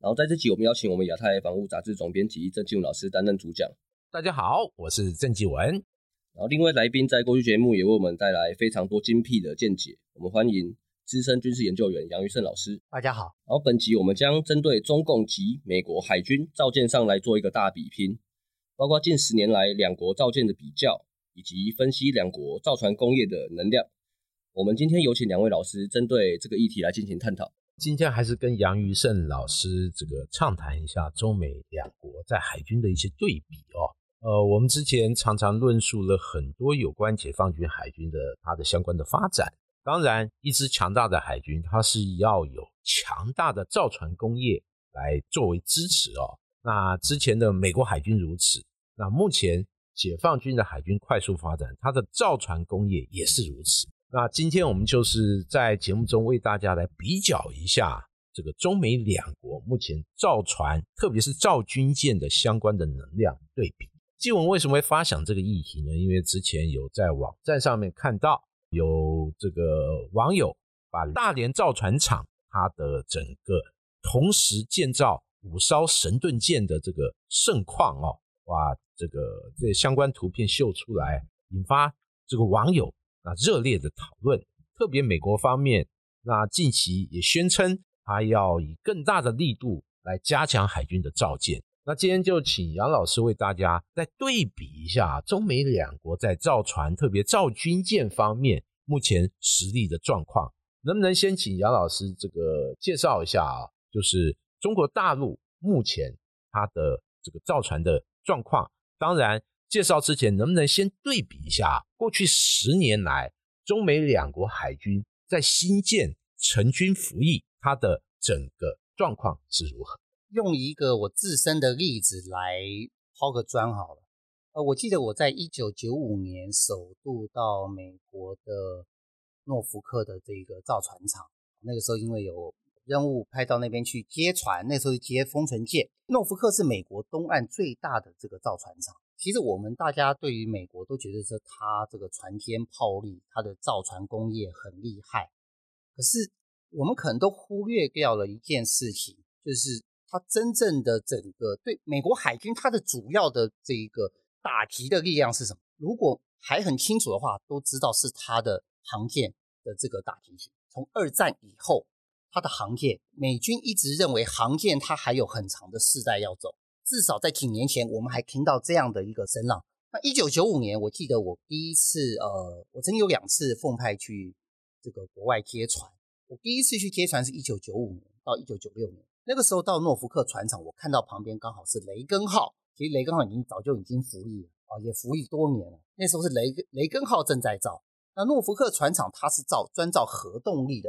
然后在这集，我们邀请我们亚太防务杂志总编辑郑继文老师担任主讲。大家好，我是郑继文。然后另外来宾在过去节目也为我们带来非常多精辟的见解。我们欢迎资深军事研究员杨玉胜老师。大家好。然后本集我们将针对中共及美国海军造舰上来做一个大比拼，包括近十年来两国造舰的比较，以及分析两国造船工业的能量。我们今天有请两位老师针对这个议题来进行探讨。今天还是跟杨余胜老师这个畅谈一下中美两国在海军的一些对比哦。呃，我们之前常常论述了很多有关解放军海军的它的相关的发展。当然，一支强大的海军，它是要有强大的造船工业来作为支持哦。那之前的美国海军如此，那目前解放军的海军快速发展，它的造船工业也是如此。那今天我们就是在节目中为大家来比较一下这个中美两国目前造船，特别是造军舰的相关的能量对比。基文为什么会发想这个议题呢？因为之前有在网站上面看到有这个网友把大连造船厂它的整个同时建造五艘神盾舰的这个盛况哦，哇，这个这相关图片秀出来，引发这个网友。那热烈的讨论，特别美国方面，那近期也宣称，他要以更大的力度来加强海军的造舰。那今天就请杨老师为大家再对比一下中美两国在造船，特别造军舰方面目前实力的状况。能不能先请杨老师这个介绍一下啊？就是中国大陆目前它的这个造船的状况，当然。介绍之前，能不能先对比一下过去十年来中美两国海军在新建成军服役，它的整个状况是如何？用一个我自身的例子来抛个砖好了。呃，我记得我在一九九五年首度到美国的诺福克的这个造船厂，那个时候因为有任务派到那边去接船，那时候接封存舰。诺福克是美国东岸最大的这个造船厂。其实我们大家对于美国都觉得说它这个船坚炮利，它的造船工业很厉害。可是我们可能都忽略掉了一件事情，就是它真正的整个对美国海军它的主要的这一个打击的力量是什么？如果还很清楚的话，都知道是它的航舰的这个打击性。从二战以后，它的航舰，美军一直认为航舰它还有很长的世代要走。至少在几年前，我们还听到这样的一个声浪。那一九九五年，我记得我第一次，呃，我曾经有两次奉派去这个国外接船。我第一次去接船是一九九五年到一九九六年，那个时候到诺福克船厂，我看到旁边刚好是雷根号。其实雷根号已经早就已经服役了啊，也服役多年了。那时候是雷雷根号正在造。那诺福克船厂它是造专造核动力的，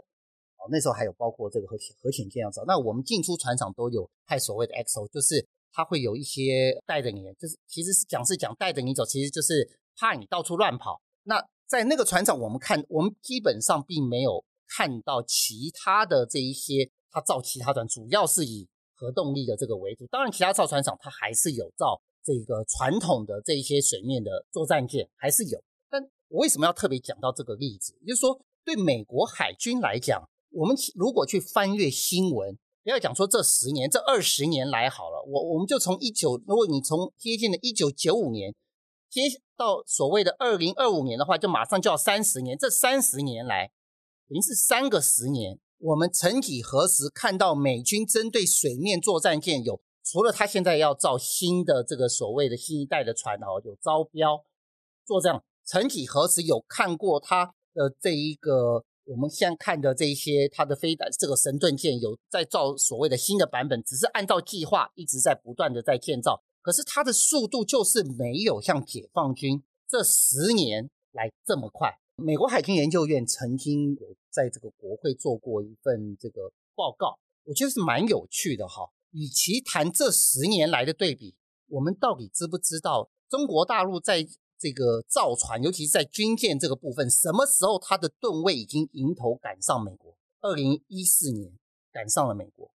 哦，那时候还有包括这个核核潜舰要造。那我们进出船厂都有派所谓的 XO，就是。他会有一些带着你，就是其实是讲是讲带着你走，其实就是怕你到处乱跑。那在那个船厂，我们看我们基本上并没有看到其他的这一些，他造其他船主要是以核动力的这个为主。当然，其他造船厂它还是有造这个传统的这一些水面的作战舰，还是有。但我为什么要特别讲到这个例子？就是说，对美国海军来讲，我们如果去翻阅新闻。不要讲说这十年、这二十年来好了，我我们就从一九，如果你从贴近的一九九五年接到所谓的二零二五年的话，就马上就要三十年。这三十年来，等于是三个十年。我们曾几何时看到美军针对水面作战舰有，除了他现在要造新的这个所谓的新一代的船哦，有招标做这样，曾几何时有看过他的这一个？我们现在看的这些，它的飞弹这个神盾舰有在造所谓的新的版本，只是按照计划一直在不断的在建造，可是它的速度就是没有像解放军这十年来这么快。美国海军研究院曾经有在这个国会做过一份这个报告，我觉得是蛮有趣的哈。与其谈这十年来的对比，我们到底知不知道中国大陆在这个造船，尤其是在军舰这个部分，什么时候它的吨位已经迎头赶上美国？二零一四年赶上了美国，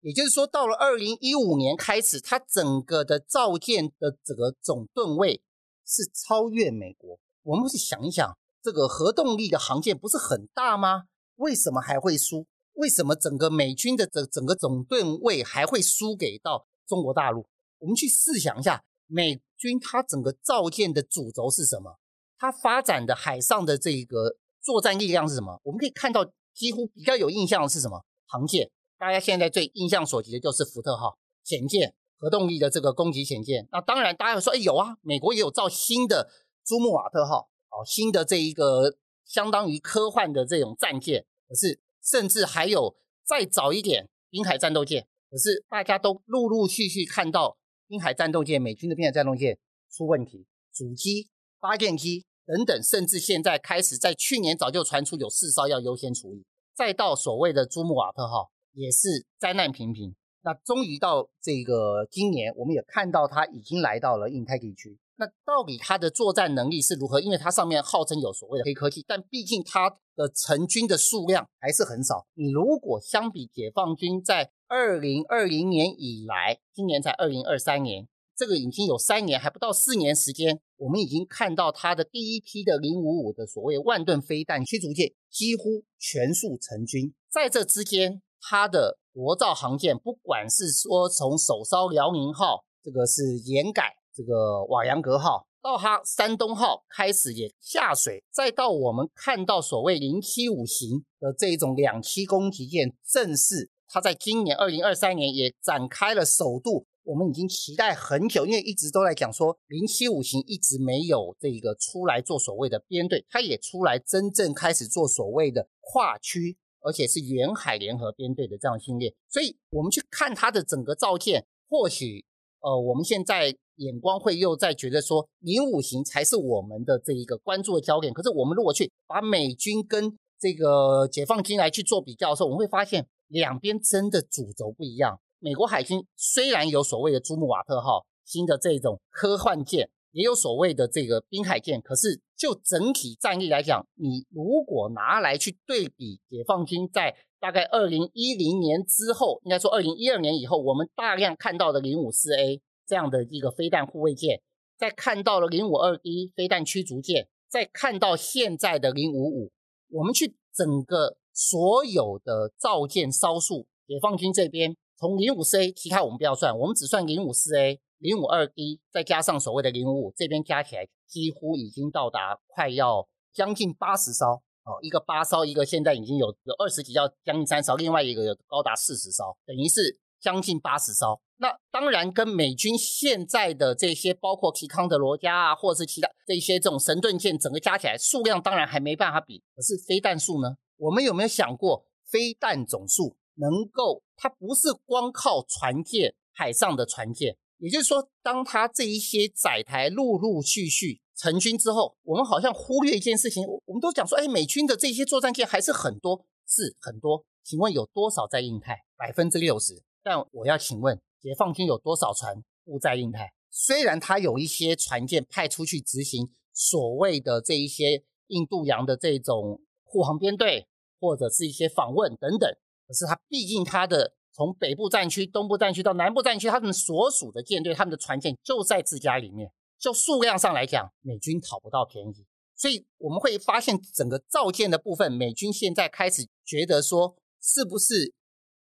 也就是说，到了二零一五年开始，它整个的造舰的这个总吨位是超越美国。我们去想一想，这个核动力的航舰不是很大吗？为什么还会输？为什么整个美军的整整个总吨位还会输给到中国大陆？我们去试想一下，美军它整个造舰的主轴是什么？它发展的海上的这个作战力量是什么？我们可以看到。几乎比较有印象的是什么航舰？大家现在最印象所及的就是福特号潜舰，核动力的这个攻击潜舰。那当然，大家会说，哎，有啊，美国也有造新的朱穆瓦特号，哦，新的这一个相当于科幻的这种战舰。可是，甚至还有再早一点滨海战斗舰。可是，大家都陆陆续续看到滨海战斗舰、美军的滨海战斗舰出问题，主机、发电机。等等，甚至现在开始，在去年早就传出有四艘要优先处理，再到所谓的朱穆瓦特号也是灾难频频。那终于到这个今年，我们也看到它已经来到了印太地区。那到底它的作战能力是如何？因为它上面号称有所谓的黑科技，但毕竟它的成军的数量还是很少。你如果相比解放军在二零二零年以来，今年才二零二三年。这个已经有三年还不到四年时间，我们已经看到它的第一批的零五五的所谓万吨飞弹驱逐舰几乎全数成军。在这之间，它的国造航舰，不管是说从首艘辽宁号，这个是延改，这个瓦扬格号，到它山东号开始也下水，再到我们看到所谓零七五型的这种两栖攻击舰，正式它在今年二零二三年也展开了首度。我们已经期待很久，因为一直都在讲说零七五型一直没有这个出来做所谓的编队，它也出来真正开始做所谓的跨区，而且是远海联合编队的这样训练。所以，我们去看它的整个造舰，或许呃，我们现在眼光会又在觉得说零五型才是我们的这一个关注的焦点。可是，我们如果去把美军跟这个解放军来去做比较的时候，我们会发现两边真的主轴不一样。美国海军虽然有所谓的朱姆瓦特号新的这种科幻舰，也有所谓的这个滨海舰，可是就整体战力来讲，你如果拿来去对比解放军在大概二零一零年之后，应该说二零一二年以后，我们大量看到的零五四 A 这样的一个飞弹护卫舰，再看到了零五二 D 飞弹驱逐舰，再看到现在的零五五，我们去整个所有的造舰烧数，解放军这边。从零五四 A，其他我们不要算，我们只算零五四 A、零五二 D，再加上所谓的零五五，这边加起来几乎已经到达快要将近八十艘哦，一个八艘，一个现在已经有有二十几艘，将近三艘，另外一个有高达四十艘，等于是将近八十艘。那当然跟美军现在的这些，包括提康德罗加啊，或者是其他这些这种神盾舰，整个加起来数量当然还没办法比。可是飞弹数呢？我们有没有想过飞弹总数？能够，它不是光靠船舰海上的船舰，也就是说，当它这一些载台陆陆续续成军之后，我们好像忽略一件事情，我们都讲说，哎，美军的这些作战舰还是很多，是很多。请问有多少在印太？百分之六十。但我要请问，解放军有多少船布在印太？虽然它有一些船舰派出去执行所谓的这一些印度洋的这种护航编队，或者是一些访问等等。可是它毕竟它的从北部战区、东部战区到南部战区，他们所属的舰队、他们的船舰就在自家里面。就数量上来讲，美军讨不到便宜，所以我们会发现整个造舰的部分，美军现在开始觉得说，是不是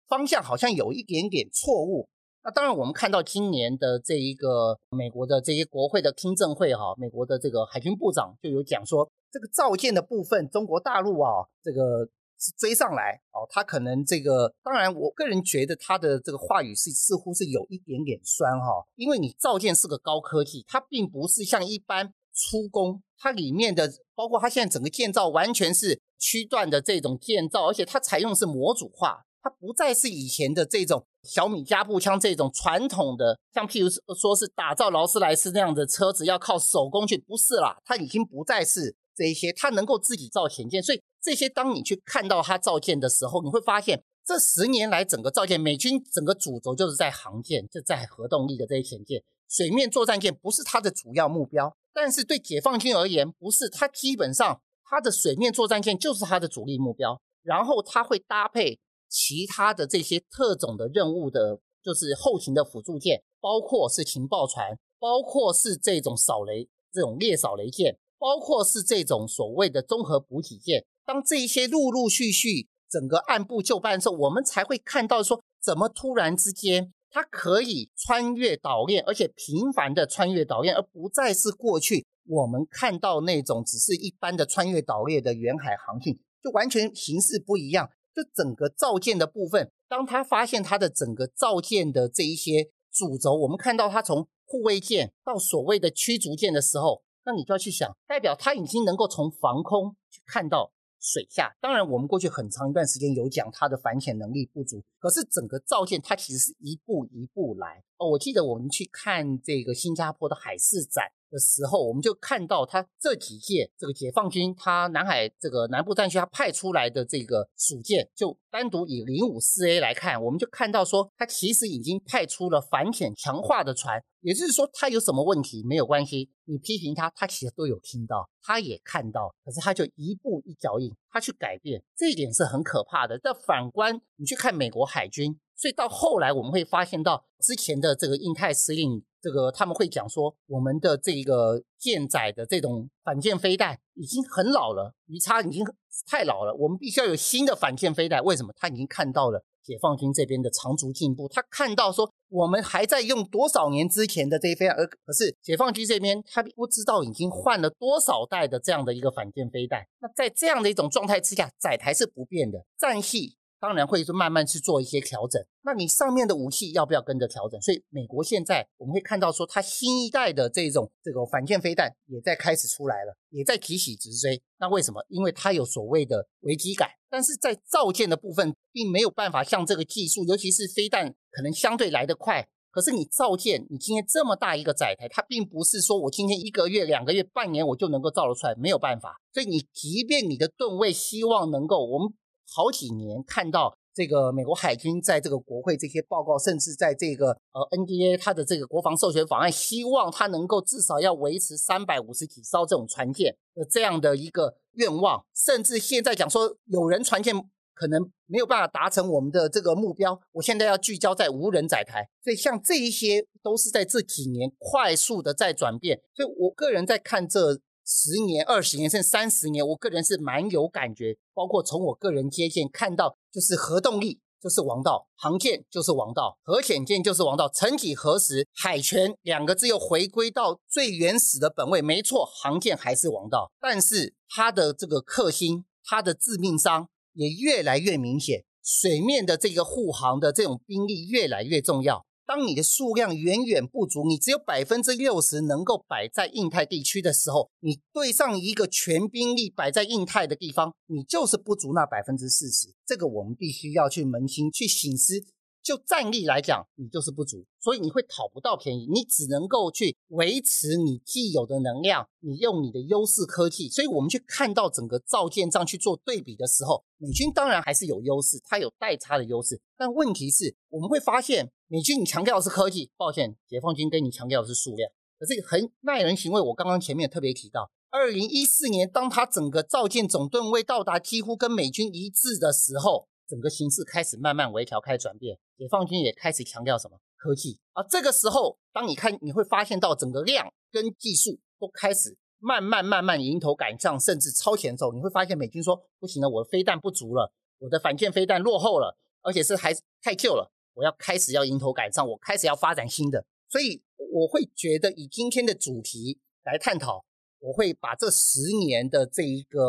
方向好像有一点点错误？那当然，我们看到今年的这一个美国的这些国会的听证会哈，美国的这个海军部长就有讲说，这个造舰的部分，中国大陆啊，这个是。追上来哦，他可能这个，当然，我个人觉得他的这个话语是似乎是有一点点酸哈，因为你造舰是个高科技，它并不是像一般出工，它里面的包括它现在整个建造完全是区段的这种建造，而且它采用是模组化，它不再是以前的这种小米加步枪这种传统的，像譬如说是打造劳斯莱斯那样的车子要靠手工去，不是啦，它已经不再是这一些，它能够自己造潜舰，所以。这些当你去看到它造舰的时候，你会发现这十年来整个造舰，美军整个主轴就是在航舰，就在核动力的这些潜舰，水面作战舰不是它的主要目标。但是对解放军而言，不是，它基本上它的水面作战舰就是它的主力目标，然后它会搭配其他的这些特种的任务的，就是后勤的辅助舰，包括是情报船，包括是这种扫雷这种猎扫雷舰，包括是这种所谓的综合补给舰。当这些陆陆续续整个按部就班的时候，我们才会看到说，怎么突然之间它可以穿越岛链，而且频繁的穿越岛链，而不再是过去我们看到那种只是一般的穿越岛链的远海航行，就完全形式不一样。这整个造舰的部分，当他发现他的整个造舰的这一些主轴，我们看到它从护卫舰到所谓的驱逐舰的时候，那你就要去想，代表他已经能够从防空去看到。水下，当然我们过去很长一段时间有讲他的反潜能力不足，可是整个造舰它其实是一步一步来。哦，我记得我们去看这个新加坡的海事展。的时候，我们就看到他这几届这个解放军，他南海这个南部战区他派出来的这个属舰，就单独以零五四 A 来看，我们就看到说，他其实已经派出了反潜强化的船，也就是说，他有什么问题没有关系，你批评他，他其实都有听到，他也看到，可是他就一步一脚印，他去改变，这一点是很可怕的。但反观你去看美国海军，所以到后来我们会发现到之前的这个印太司令。这个他们会讲说，我们的这个舰载的这种反舰飞弹已经很老了，鱼叉已经太老了，我们必须要有新的反舰飞弹。为什么？他已经看到了解放军这边的长足进步，他看到说我们还在用多少年之前的这些飞弹，而可是解放军这边他不知道已经换了多少代的这样的一个反舰飞弹。那在这样的一种状态之下，载台是不变的，战系。当然会是慢慢去做一些调整，那你上面的武器要不要跟着调整？所以美国现在我们会看到说，它新一代的这种这个反舰飞弹也在开始出来了，也在急起直追。那为什么？因为它有所谓的危机感，但是在造舰的部分并没有办法像这个技术，尤其是飞弹可能相对来得快。可是你造舰，你今天这么大一个载台，它并不是说我今天一个月、两个月、半年我就能够造得出来，没有办法。所以你即便你的吨位希望能够我们。好几年看到这个美国海军在这个国会这些报告，甚至在这个呃 NDA 它的这个国防授权法案，希望它能够至少要维持三百五十几艘这种船舰的这样的一个愿望，甚至现在讲说有人船舰可能没有办法达成我们的这个目标，我现在要聚焦在无人载台，所以像这一些都是在这几年快速的在转变，所以我个人在看这。十年、二十年甚至三十年，我个人是蛮有感觉。包括从我个人接见看到，就是核动力就是王道，航舰就是王道，核潜舰就是王道。曾几何时，海权两个字又回归到最原始的本位。没错，航舰还是王道，但是它的这个克星，它的致命伤也越来越明显。水面的这个护航的这种兵力越来越重要。当你的数量远远不足，你只有百分之六十能够摆在印太地区的时候，你对上一个全兵力摆在印太的地方，你就是不足那百分之四十。这个我们必须要去扪心去醒思。就战力来讲，你就是不足，所以你会讨不到便宜，你只能够去维持你既有的能量，你用你的优势科技。所以我们去看到整个造舰上去做对比的时候，美军当然还是有优势，它有代差的优势。但问题是，我们会发现美军你强调的是科技，抱歉，解放军跟你强调的是数量。可是很耐人寻味，我刚刚前面特别提到，二零一四年当它整个造舰总吨位到达几乎跟美军一致的时候。整个形势开始慢慢微调，开始转变，解放军也开始强调什么科技。而这个时候，当你看，你会发现到整个量跟技术都开始慢慢慢慢迎头赶上，甚至超前走。你会发现美军说不行了，我的飞弹不足了，我的反舰飞弹落后了，而且是还太旧了，我要开始要迎头赶上，我开始要发展新的。所以我会觉得以今天的主题来探讨。我会把这十年的这一个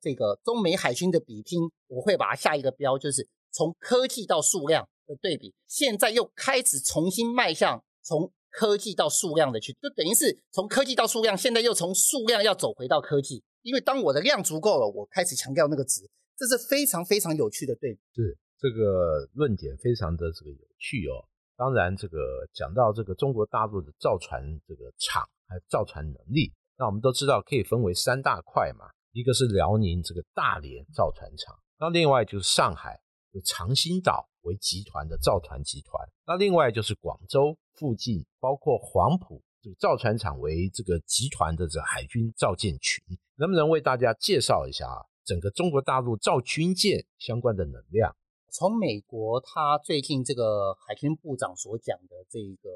这个中美海军的比拼，我会把它下一个标，就是从科技到数量的对比。现在又开始重新迈向从科技到数量的去，就等于是从科技到数量，现在又从数量要走回到科技。因为当我的量足够了，我开始强调那个值，这是非常非常有趣的对比。是这个论点非常的这个有趣哦。当然，这个讲到这个中国大陆的造船这个厂还有造船能力。那我们都知道，可以分为三大块嘛，一个是辽宁这个大连造船厂，那另外就是上海长兴岛为集团的造船集团。那另外就是广州附近，包括黄埔这个造船厂为这个集团的这海军造舰群，能不能为大家介绍一下啊？整个中国大陆造军舰相关的能量？从美国他最近这个海军部长所讲的这个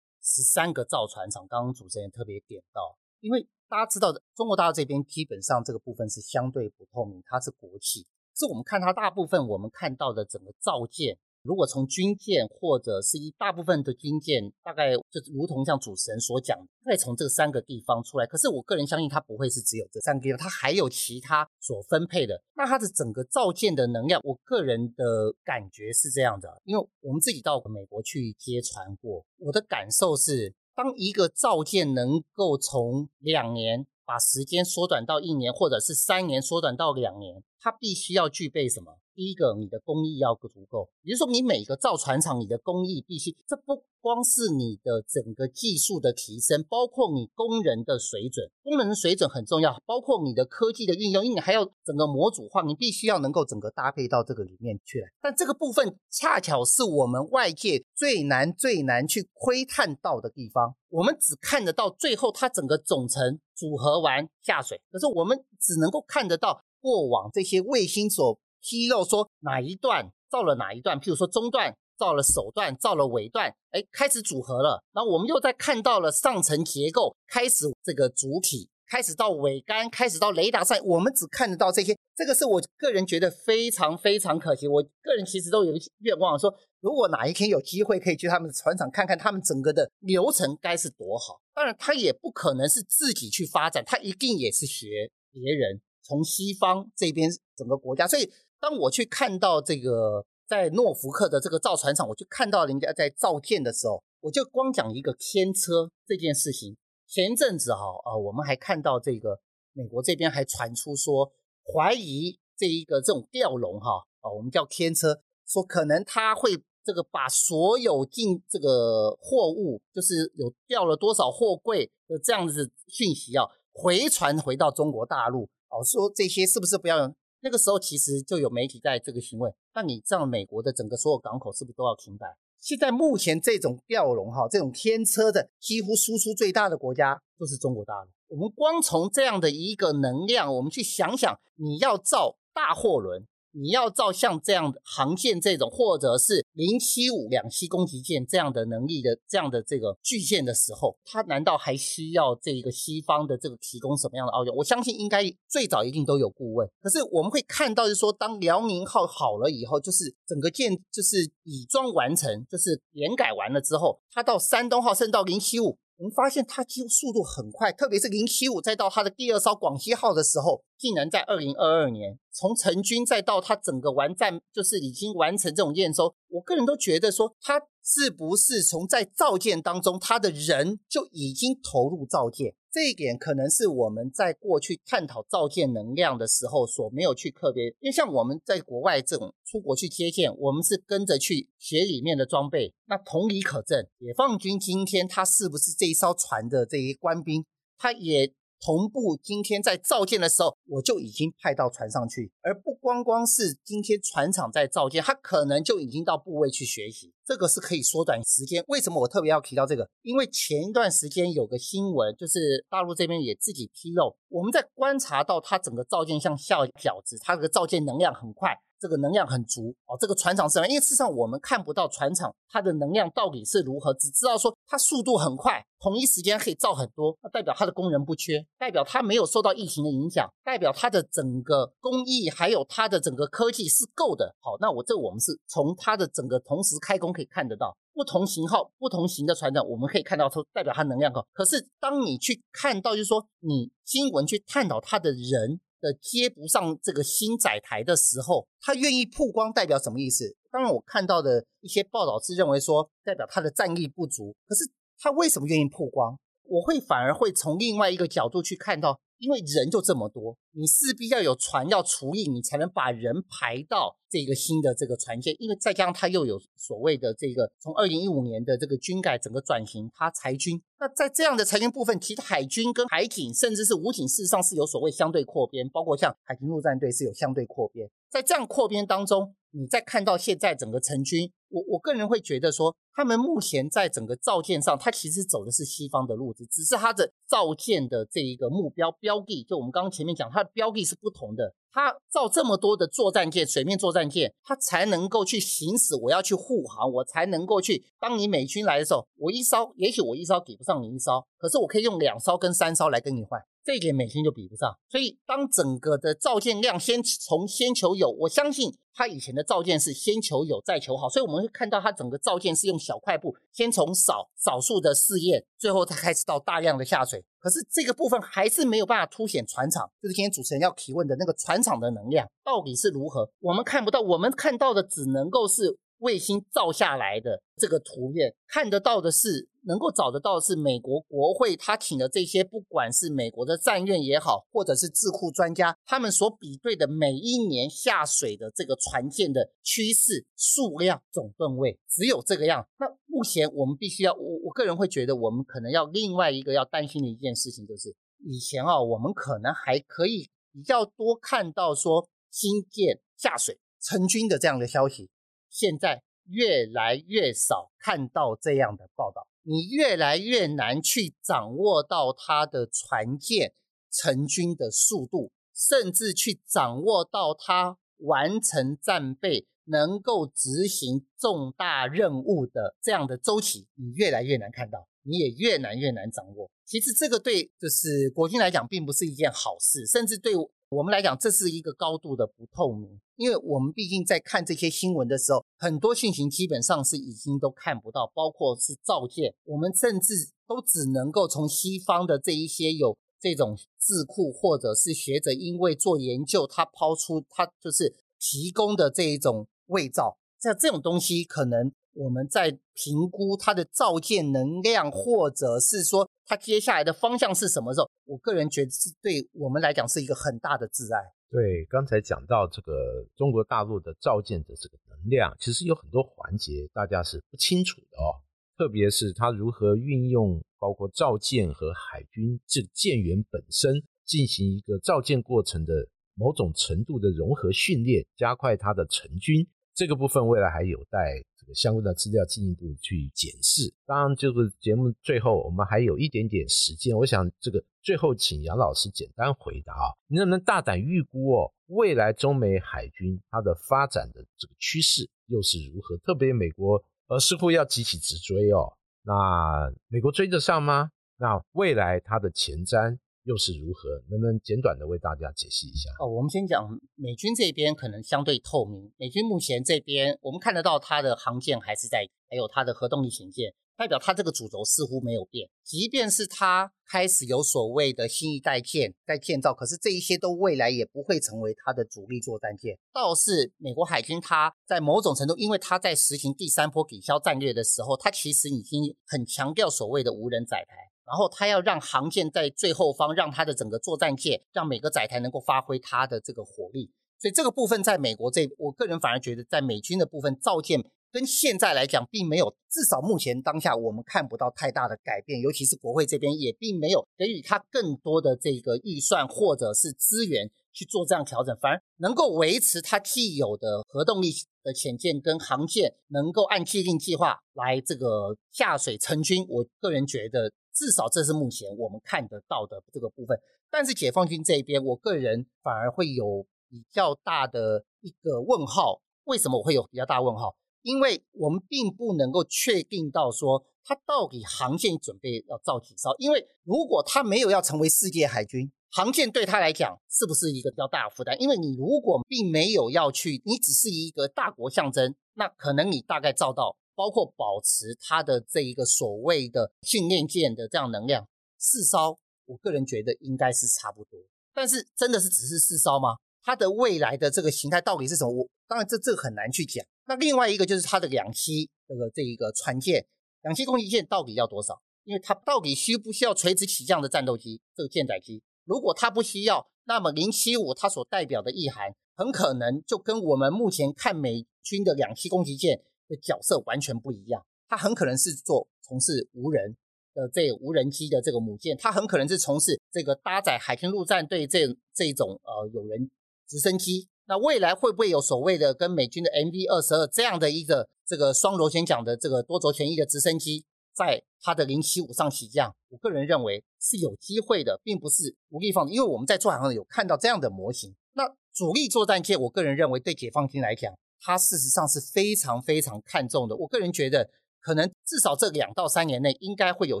十三个造船厂，刚刚主持人特别点到，因为大家知道的，中国大陆这边基本上这个部分是相对不透明，它是国企，是我们看它大部分我们看到的整个造舰。如果从军舰或者是一大部分的军舰，大概就如同像主持人所讲，会从这三个地方出来。可是我个人相信，它不会是只有这三个地方，它还有其他所分配的。那它的整个造舰的能量，我个人的感觉是这样的，因为我们自己到美国去接船过，我的感受是，当一个造件能够从两年把时间缩短到一年，或者是三年缩短到两年，它必须要具备什么？第一个，你的工艺要足够，也就是说，你每个造船厂，你的工艺必须，这不光是你的整个技术的提升，包括你工人的水准，工人的水准很重要，包括你的科技的运用，因为你还要整个模组化，你必须要能够整个搭配到这个里面去。但这个部分恰巧是我们外界最难最难去窥探到的地方，我们只看得到最后它整个总成组合完下水，可是我们只能够看得到过往这些卫星所。披露说哪一段造了哪一段，譬如说中段造了首段，造了尾段，哎，开始组合了。然后我们又在看到了上层结构开始这个主体，开始到尾杆，开始到雷达上，我们只看得到这些。这个是我个人觉得非常非常可惜。我个人其实都有愿望说，如果哪一天有机会可以去他们的船厂看看他们整个的流程该是多好。当然，他也不可能是自己去发展，他一定也是学别人从西方这边整个国家，所以。当我去看到这个在诺福克的这个造船厂，我就看到人家在造舰的时候，我就光讲一个天车这件事情。前一阵子哈啊，我们还看到这个美国这边还传出说，怀疑这一个这种吊龙哈啊，我们叫天车，说可能他会这个把所有进这个货物，就是有掉了多少货柜的这样子讯息啊，回传回到中国大陆哦，说这些是不是不要用？那个时候其实就有媒体在这个询问，那你这样美国的整个所有港口是不是都要停摆？现在目前这种吊笼哈，这种天车的几乎输出最大的国家就是中国大陆。我们光从这样的一个能量，我们去想想，你要造大货轮。你要造像这样的航线这种，或者是零七五两栖攻击舰这样的能力的这样的这个巨舰的时候，它难道还需要这个西方的这个提供什么样的奥用？我相信应该最早一定都有顾问。可是我们会看到，就是说，当辽宁号好了以后，就是整个舰就是已装完成，就是连改完了之后，它到山东号，甚至到零七五。我们发现它几乎速度很快，特别是零七五再到它的第二艘广西号的时候，竟然在二零二二年从成军再到它整个完战，就是已经完成这种验收。我个人都觉得说，它是不是从在造舰当中，它的人就已经投入造舰？这一点可能是我们在过去探讨造舰能量的时候所没有去特别，因为像我们在国外这种出国去接舰，我们是跟着去学里面的装备。那同理可证，解放军今天他是不是这一艘船的这些官兵，他也。同步今天在造舰的时候，我就已经派到船上去，而不光光是今天船厂在造舰，他可能就已经到部位去学习，这个是可以缩短时间。为什么我特别要提到这个？因为前一段时间有个新闻，就是大陆这边也自己披露，我们在观察到它整个造舰像下饺子，它这个造舰能量很快。这个能量很足哦，这个船厂是因为事实上我们看不到船厂它的能量到底是如何，只知道说它速度很快，同一时间可以造很多，那代表它的工人不缺，代表它没有受到疫情的影响，代表它的整个工艺还有它的整个科技是够的。好，那我这我们是从它的整个同时开工可以看得到，不同型号、不同型的船长，我们可以看到说代表它能量高。可是当你去看到，就是说你新闻去探讨它的人。的接不上这个新载台的时候，他愿意曝光代表什么意思？当然，我看到的一些报道是认为说代表他的战力不足。可是他为什么愿意曝光？我会反而会从另外一个角度去看到，因为人就这么多，你势必要有船要除役，你才能把人排到这个新的这个船舰。因为再加上他又有所谓的这个从二零一五年的这个军改整个转型，他裁军。那在这样的裁军部分，其实海军跟海警，甚至是武警，事实上是有所谓相对扩编，包括像海军陆战队是有相对扩编。在这样扩编当中，你再看到现在整个成军，我我个人会觉得说，他们目前在整个造舰上，它其实走的是西方的路子，只是它的造舰的这一个目标标的，就我们刚刚前面讲，它的标的是不同的。它造这么多的作战舰、水面作战舰，它才能够去行驶。我要去护航，我才能够去。当你美军来的时候，我一烧，也许我一烧抵不上你一烧，可是我可以用两烧跟三烧来跟你换。这一点美军就比不上，所以当整个的造舰量先从先求有，我相信他以前的造舰是先求有再求好，所以我们会看到他整个造舰是用小块布，先从少少数的试验，最后才开始到大量的下水。可是这个部分还是没有办法凸显船厂，就是今天主持人要提问的那个船厂的能量到底是如何，我们看不到，我们看到的只能够是。卫星照下来的这个图片，看得到的是能够找得到是美国国会他请的这些，不管是美国的战院也好，或者是智库专家，他们所比对的每一年下水的这个船舰的趋势、数量、总吨位，只有这个样。那目前我们必须要，我我个人会觉得，我们可能要另外一个要担心的一件事情，就是以前啊，我们可能还可以比较多看到说新舰下水成军的这样的消息。现在越来越少看到这样的报道，你越来越难去掌握到它的船舰成军的速度，甚至去掌握到它完成战备、能够执行重大任务的这样的周期，你越来越难看到，你也越难越难掌握。其实这个对就是国军来讲，并不是一件好事，甚至对。我们来讲，这是一个高度的不透明，因为我们毕竟在看这些新闻的时候，很多讯息基本上是已经都看不到，包括是造舰，我们甚至都只能够从西方的这一些有这种智库或者是学者，因为做研究，他抛出他就是提供的这一种伪造，像这种东西可能。我们在评估它的造舰能量，或者是说它接下来的方向是什么时候？我个人觉得是对我们来讲是一个很大的挚爱。对，刚才讲到这个中国大陆的造舰的这个能量，其实有很多环节大家是不清楚的哦。特别是它如何运用包括造舰和海军这舰员本身进行一个造舰过程的某种程度的融合训练，加快它的成军。这个部分未来还有待这个相关的资料进一步去检视。当然，这个节目最后我们还有一点点时间，我想这个最后请杨老师简单回答啊，你能不能大胆预估哦，未来中美海军它的发展的这个趋势又是如何？特别美国呃似乎要急起直追哦，那美国追得上吗？那未来它的前瞻？又是如何？能不能简短的为大家解析一下？哦，我们先讲美军这边可能相对透明。美军目前这边，我们看得到它的航舰还是在，还有它的核动力潜舰，代表它这个主轴似乎没有变。即便是它开始有所谓的新一代舰在建造，可是这一些都未来也不会成为它的主力作战舰。倒是美国海军，它在某种程度，因为它在实行第三波抵消战略的时候，它其实已经很强调所谓的无人载台。然后他要让航舰在最后方，让他的整个作战舰，让每个载台能够发挥它的这个火力。所以这个部分在美国这，我个人反而觉得在美军的部分造舰跟现在来讲，并没有，至少目前当下我们看不到太大的改变。尤其是国会这边也并没有给予他更多的这个预算或者是资源去做这样调整，反而能够维持它既有的核动力的潜舰跟航舰能够按既定计划来这个下水成军。我个人觉得。至少这是目前我们看得到的这个部分，但是解放军这一边，我个人反而会有比较大的一个问号。为什么我会有比较大问号？因为我们并不能够确定到说他到底航舰准备要造几艘。因为如果他没有要成为世界海军，航舰对他来讲是不是一个比较大的负担？因为你如果并没有要去，你只是一个大国象征，那可能你大概造到。包括保持它的这一个所谓的训练舰的这样能量，四艘，我个人觉得应该是差不多。但是真的是只是四艘吗？它的未来的这个形态到底是什么？我当然这这很难去讲。那另外一个就是它的两栖这个这一个船舰，两栖攻击舰到底要多少？因为它到底需不需要垂直起降的战斗机这个舰载机？如果它不需要，那么零七五它所代表的意涵，很可能就跟我们目前看美军的两栖攻击舰。的角色完全不一样，他很可能是做从事无人的这无人机的这个母舰，它很可能是从事这个搭载海军陆战队这这种呃有人直升机。那未来会不会有所谓的跟美军的 MV 二十二这样的一个这个双螺旋桨的这个多轴旋翼的直升机，在它的零七五上起降？我个人认为是有机会的，并不是无力放，因为我们在做海上有看到这样的模型。那主力作战舰，我个人认为对解放军来讲，它事实上是非常非常看重的。我个人觉得，可能至少这两到三年内应该会有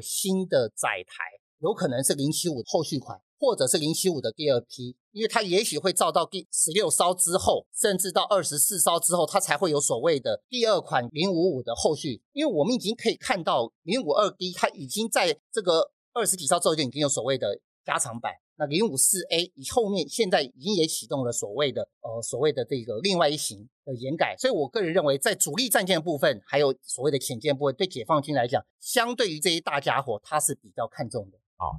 新的载台，有可能是零七五后续款。或者是零七五的第二批，因为它也许会造到第十六艘之后，甚至到二十四艘之后，它才会有所谓的第二款零五五的后续。因为我们已经可以看到零五二 D 它已经在这个二十几艘之后就已经有所谓的加长版。那零五四 A 以后面现在已经也启动了所谓的呃所谓的这个另外一型的延改。所以我个人认为，在主力战舰部分，还有所谓的潜舰部分，对解放军来讲，相对于这些大家伙，它是比较看重的。好。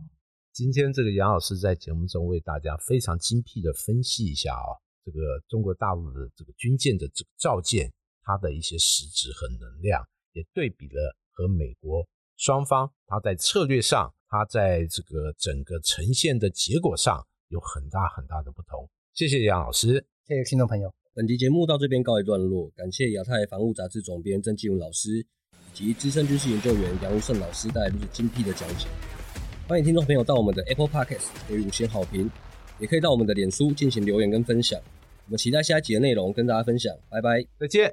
今天这个杨老师在节目中为大家非常精辟的分析一下啊，这个中国大陆的这个军舰的这个造舰，它的一些实质和能量，也对比了和美国双方它在策略上，它在这个整个呈现的结果上有很大很大的不同。谢谢杨老师，谢谢听众朋友。本集节目到这边告一段落，感谢亚太防务杂志总编郑继文老师以及资深军事研究员杨如胜老师带来如此精辟的讲解。欢迎听众朋友到我们的 Apple Podcast 给五星好评，也可以到我们的脸书进行留言跟分享。我们期待下一集的内容跟大家分享，拜拜，再见。